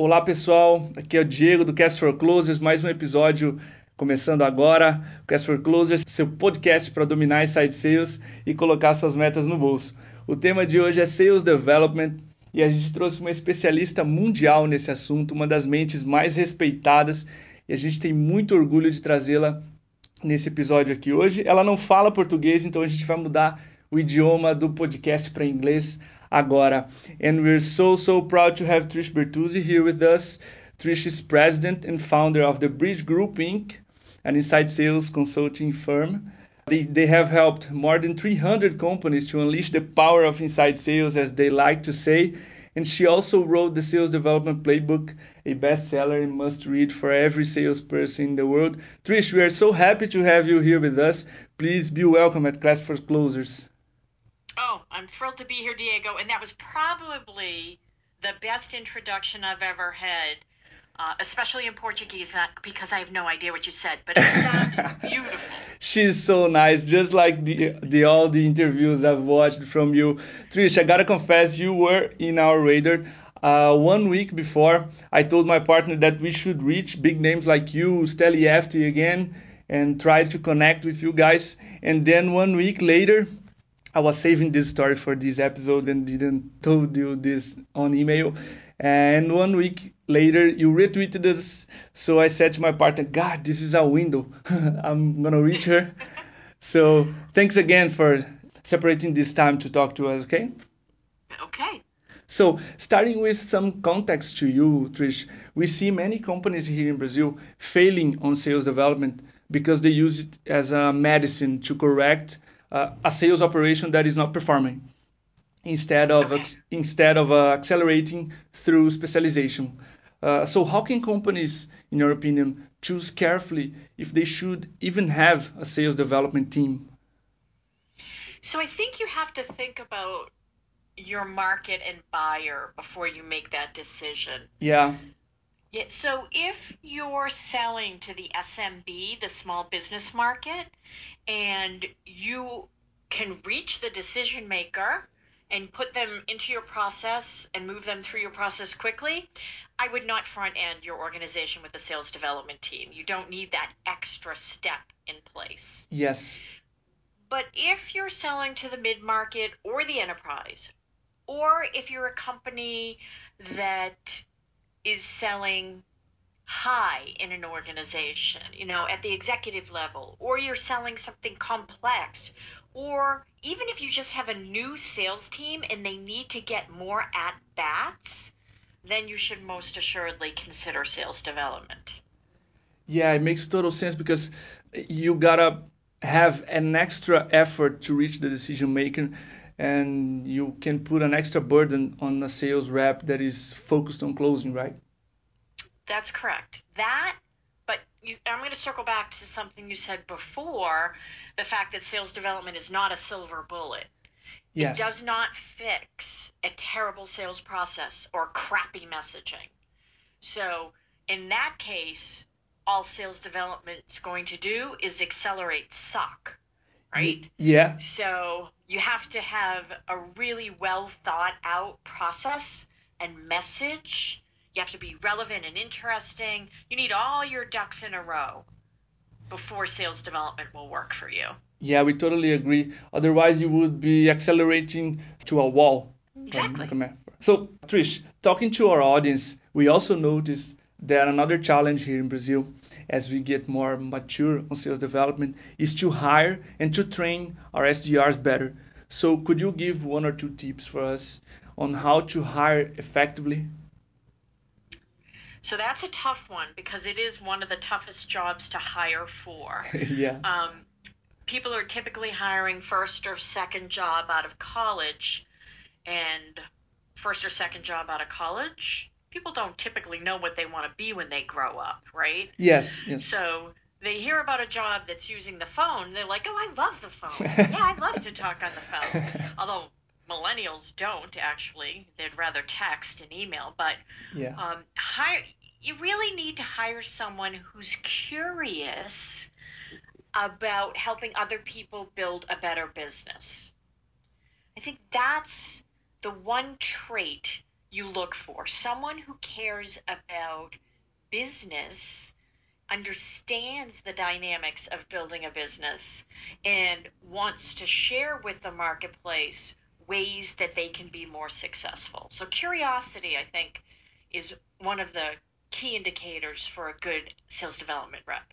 Olá pessoal, aqui é o Diego do Cast for Closers, mais um episódio começando agora. Cast for Closers, seu podcast para dominar inside sales e colocar suas metas no bolso. O tema de hoje é Sales Development e a gente trouxe uma especialista mundial nesse assunto, uma das mentes mais respeitadas e a gente tem muito orgulho de trazê-la nesse episódio aqui hoje. Ela não fala português, então a gente vai mudar o idioma do podcast para inglês agora. And we're so so proud to have Trish Bertuzzi here with us. Trish is president and founder of the Bridge Group Inc., an inside sales consulting firm. They, they have helped more than 300 companies to unleash the power of inside sales, as they like to say. And she also wrote the Sales Development Playbook, a bestseller and must read for every salesperson in the world. Trish, we are so happy to have you here with us. Please be welcome at Cast for Closers. Oh, I'm thrilled to be here, Diego. And that was probably the best introduction I've ever had, uh, especially in Portuguese, not because I have no idea what you said, but it sounded beautiful. She's so nice, just like the, the all the interviews I've watched from you. Trish, I gotta confess, you were in our radar. Uh, one week before, I told my partner that we should reach big names like you, Steli Efti again, and try to connect with you guys. And then one week later, I was saving this story for this episode and didn't told you this on email. And one week later, you retweeted us. So I said to my partner, God, this is a window. I'm going to reach her. so thanks again for separating this time to talk to us, okay? Okay. So, starting with some context to you, Trish, we see many companies here in Brazil failing on sales development because they use it as a medicine to correct uh, a sales operation that is not performing instead of Okay. instead of uh, accelerating through specialization. Uh, so how can companies, in your opinion, choose carefully if they should even have a sales development team? So I think you have to think about your market and buyer before you make that decision. Yeah, Yeah, so if you're selling to the SMB, the small business market, and you can reach the decision maker and put them into your process and move them through your process quickly, I would not front end your organization with a sales development team. You don't need that extra step in place. yes, But if you're selling to the mid market or the enterprise, or if you're a company that is selling high in an organization, you know, at the executive level, or you're selling something complex, or even if you just have a new sales team and they need to get more at bats, then you should most assuredly consider sales development. yeah, it makes total sense because you gotta have an extra effort to reach the decision maker and you can put an extra burden on a sales rep that is focused on closing, right? That's correct. That, but you, I'm going to circle back to something you said before the fact that sales development is not a silver bullet. Yes. It does not fix a terrible sales process or crappy messaging. So, in that case, all sales development is going to do is accelerate suck, right? Yeah. So you have to have a really well thought out process and message. You have to be relevant and interesting. You need all your ducks in a row before sales development will work for you. Yeah, we totally agree. Otherwise, you would be accelerating to a wall. Exactly. Like a metaphor. So, Trish, talking to our audience, we also noticed that another challenge here in Brazil, as we get more mature on sales development, is to hire and to train our SDRs better. So, could you give one or two tips for us on how to hire effectively? So that's a tough one because it is one of the toughest jobs to hire for. yeah. Um, people are typically hiring first or second job out of college, and first or second job out of college, people don't typically know what they want to be when they grow up, right? Yes. Yes. So they hear about a job that's using the phone, they're like, "Oh, I love the phone. Yeah, I'd love to talk on the phone." Although millennials don't actually; they'd rather text and email. But yeah. um, hire, you really need to hire someone who's curious about helping other people build a better business. I think that's the one trait you look for someone who cares about business understands the dynamics of building a business and wants to share with the marketplace ways that they can be more successful. So curiosity, I think, is one of the key indicators for a good sales development rep.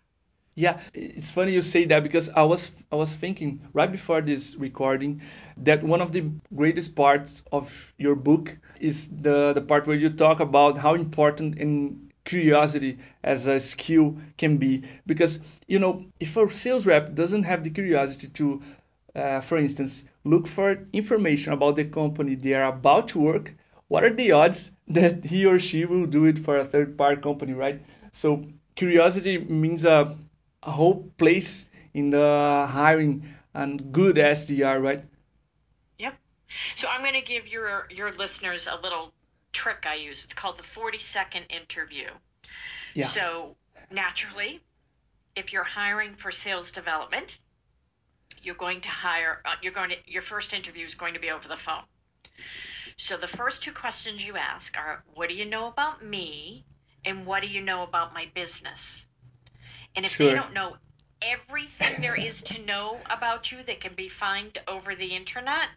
Yeah, it's funny you say that because I was I was thinking right before this recording that one of the greatest parts of your book is the the part where you talk about how important in curiosity as a skill can be because you know if a sales rep doesn't have the curiosity to uh, for instance look for information about the company they are about to work what are the odds that he or she will do it for a third party company right so curiosity means a a whole place in the hiring and good SDR, right? Yep. So I'm going to give your your listeners a little trick I use. It's called the 40 second interview. Yeah. So naturally, if you're hiring for sales development, you're going to hire uh, you're going to your first interview is going to be over the phone. So the first two questions you ask are what do you know about me and what do you know about my business? And if sure. they don't know everything there is to know about you that can be found over the internet,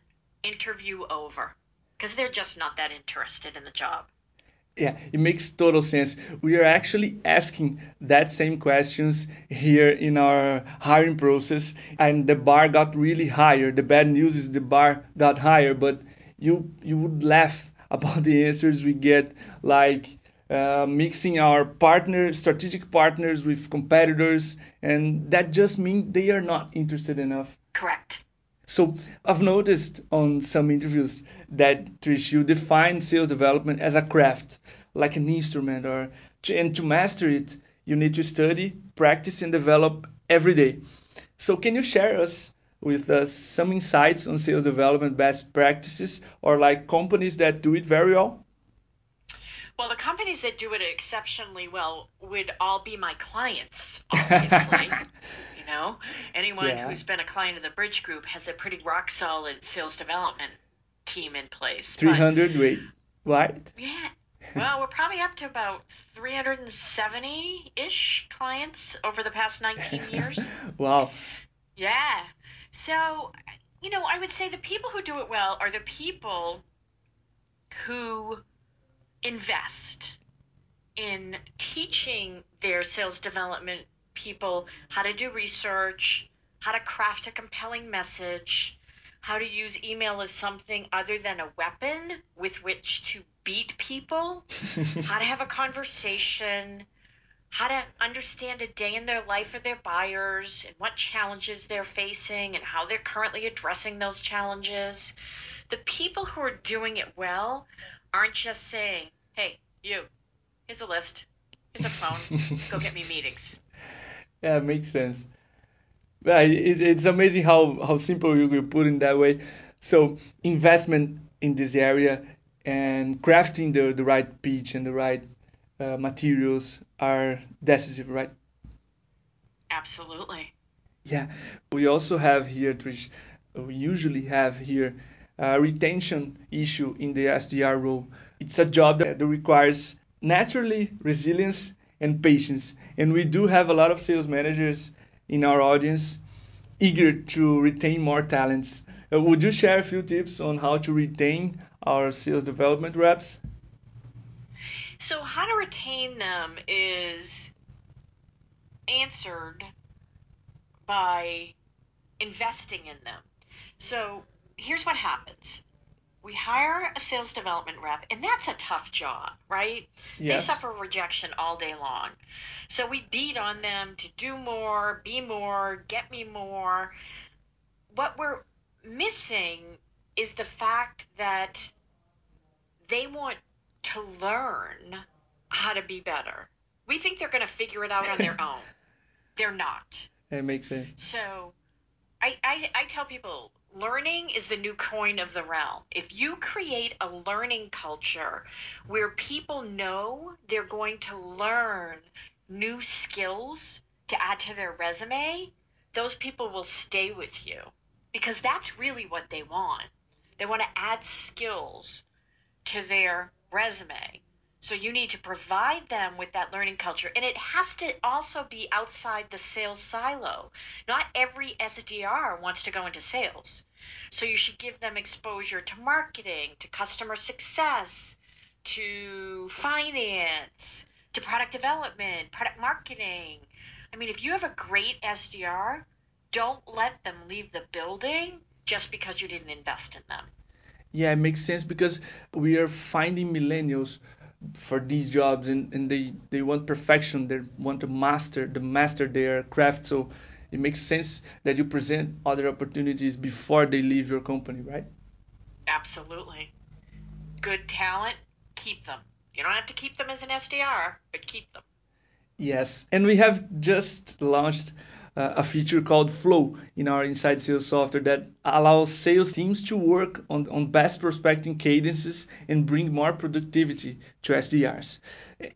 interview over. Because they're just not that interested in the job. Yeah, it makes total sense. We are actually asking that same questions here in our hiring process, and the bar got really higher. The bad news is the bar got higher, but you you would laugh about the answers we get, like uh, mixing our partner strategic partners with competitors and that just means they are not interested enough. Correct. So i've noticed on some interviews that trish you define sales development as a craft like an instrument or and to master it you need to study practice and develop every day. So can you share us with us some insights on sales development best practices or like companies that do it very well well, the companies that do it exceptionally well would all be my clients, obviously. you know, anyone yeah. who's been a client of the Bridge Group has a pretty rock solid sales development team in place. 300, but, wait, what? Yeah. Well, we're probably up to about 370 ish clients over the past 19 years. wow. Yeah. So, you know, I would say the people who do it well are the people who invest in teaching their sales development people how to do research, how to craft a compelling message, how to use email as something other than a weapon with which to beat people, how to have a conversation, how to understand a day in their life of their buyers and what challenges they're facing and how they're currently addressing those challenges. The people who are doing it well aren't just saying, hey, you, here's a list, here's a phone, go get me meetings. Yeah, it makes sense. Yeah, it, it's amazing how, how simple you can put it that way. So investment in this area and crafting the, the right pitch and the right uh, materials are decisive, right? Absolutely. Yeah, we also have here, Trish, we usually have here a retention issue in the SDR role. It's a job that requires naturally resilience and patience. And we do have a lot of sales managers in our audience eager to retain more talents. Uh, would you share a few tips on how to retain our sales development reps? So, how to retain them is answered by investing in them. So, here's what happens we hire a sales development rep, and that's a tough job, right? Yes. They suffer rejection all day long. So we beat on them to do more, be more, get me more. What we're missing is the fact that they want to learn how to be better. We think they're going to figure it out on their own. They're not. It makes sense. So I, I, I tell people learning is the new coin of the realm. If you create a learning culture where people know they're going to learn new skills to add to their resume, those people will stay with you because that's really what they want. They want to add skills to their resume. So you need to provide them with that learning culture. And it has to also be outside the sales silo. Not every SDR wants to go into sales. So you should give them exposure to marketing, to customer success, to finance, to product development, product marketing. I mean, if you have a great SDR, don't let them leave the building just because you didn't invest in them. Yeah, it makes sense because we are finding millennials for these jobs and, and they, they want perfection. They want to master the master their craft. So it makes sense that you present other opportunities before they leave your company right? Absolutely. Good talent keep them. You don't have to keep them as an sdr but keep them. Yes. And we have just launched a feature called Flow in our inside sales software that allows sales teams to work on, on best prospecting cadences and bring more productivity to SDRs.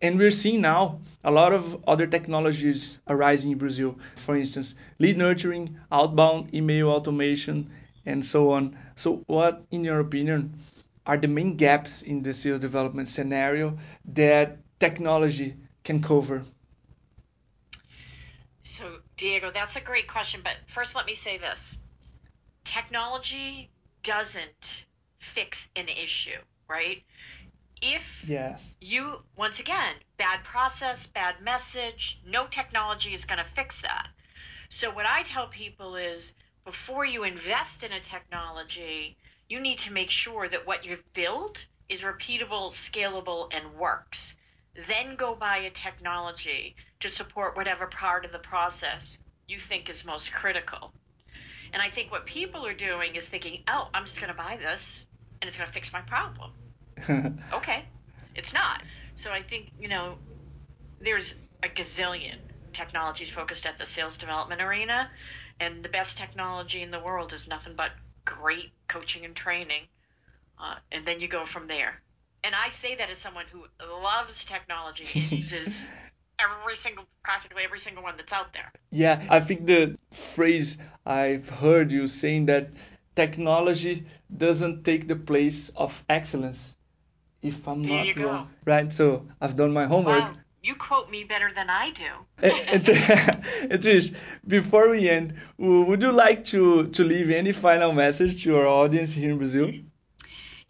And we're seeing now a lot of other technologies arising in Brazil. For instance, lead nurturing, outbound email automation, and so on. So, what, in your opinion, are the main gaps in the sales development scenario that technology can cover? So, Diego, that's a great question. But first, let me say this technology doesn't fix an issue, right? If yes. you, once again, bad process, bad message, no technology is going to fix that. So, what I tell people is before you invest in a technology, you need to make sure that what you've built is repeatable, scalable, and works then go buy a technology to support whatever part of the process you think is most critical. And I think what people are doing is thinking, oh, I'm just going to buy this and it's going to fix my problem. okay, it's not. So I think, you know, there's a gazillion technologies focused at the sales development arena, and the best technology in the world is nothing but great coaching and training. Uh, and then you go from there and I say that as someone who loves technology and uses every single, practically every single one that's out there. Yeah, I think the phrase I've heard you saying that technology doesn't take the place of excellence. If I'm there not wrong, right? So I've done my homework. Wow. You quote me better than I do. and, and Trish, before we end, would you like to, to leave any final message to our audience here in Brazil?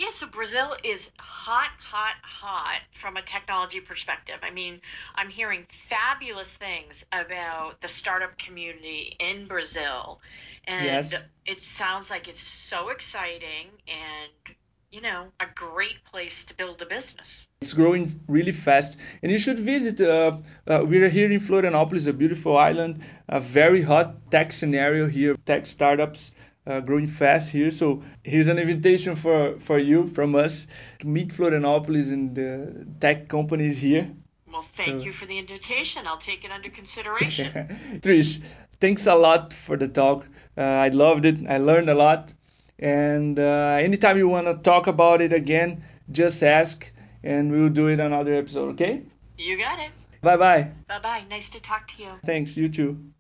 Yeah, so Brazil is hot, hot, hot from a technology perspective. I mean, I'm hearing fabulous things about the startup community in Brazil. And yes. it sounds like it's so exciting and, you know, a great place to build a business. It's growing really fast. And you should visit. Uh, uh, we're here in Florianopolis, a beautiful island, a very hot tech scenario here, tech startups uh, growing fast here. So here's an invitation for, for you from us to meet Florianopolis and the tech companies here. Well, thank so. you for the invitation. I'll take it under consideration. Trish, thanks a lot for the talk. Uh, I loved it. I learned a lot. And uh, anytime you want to talk about it again, just ask and we'll do it another episode, okay? You got it. Bye bye. Bye bye. Nice to talk to you. Thanks. You too.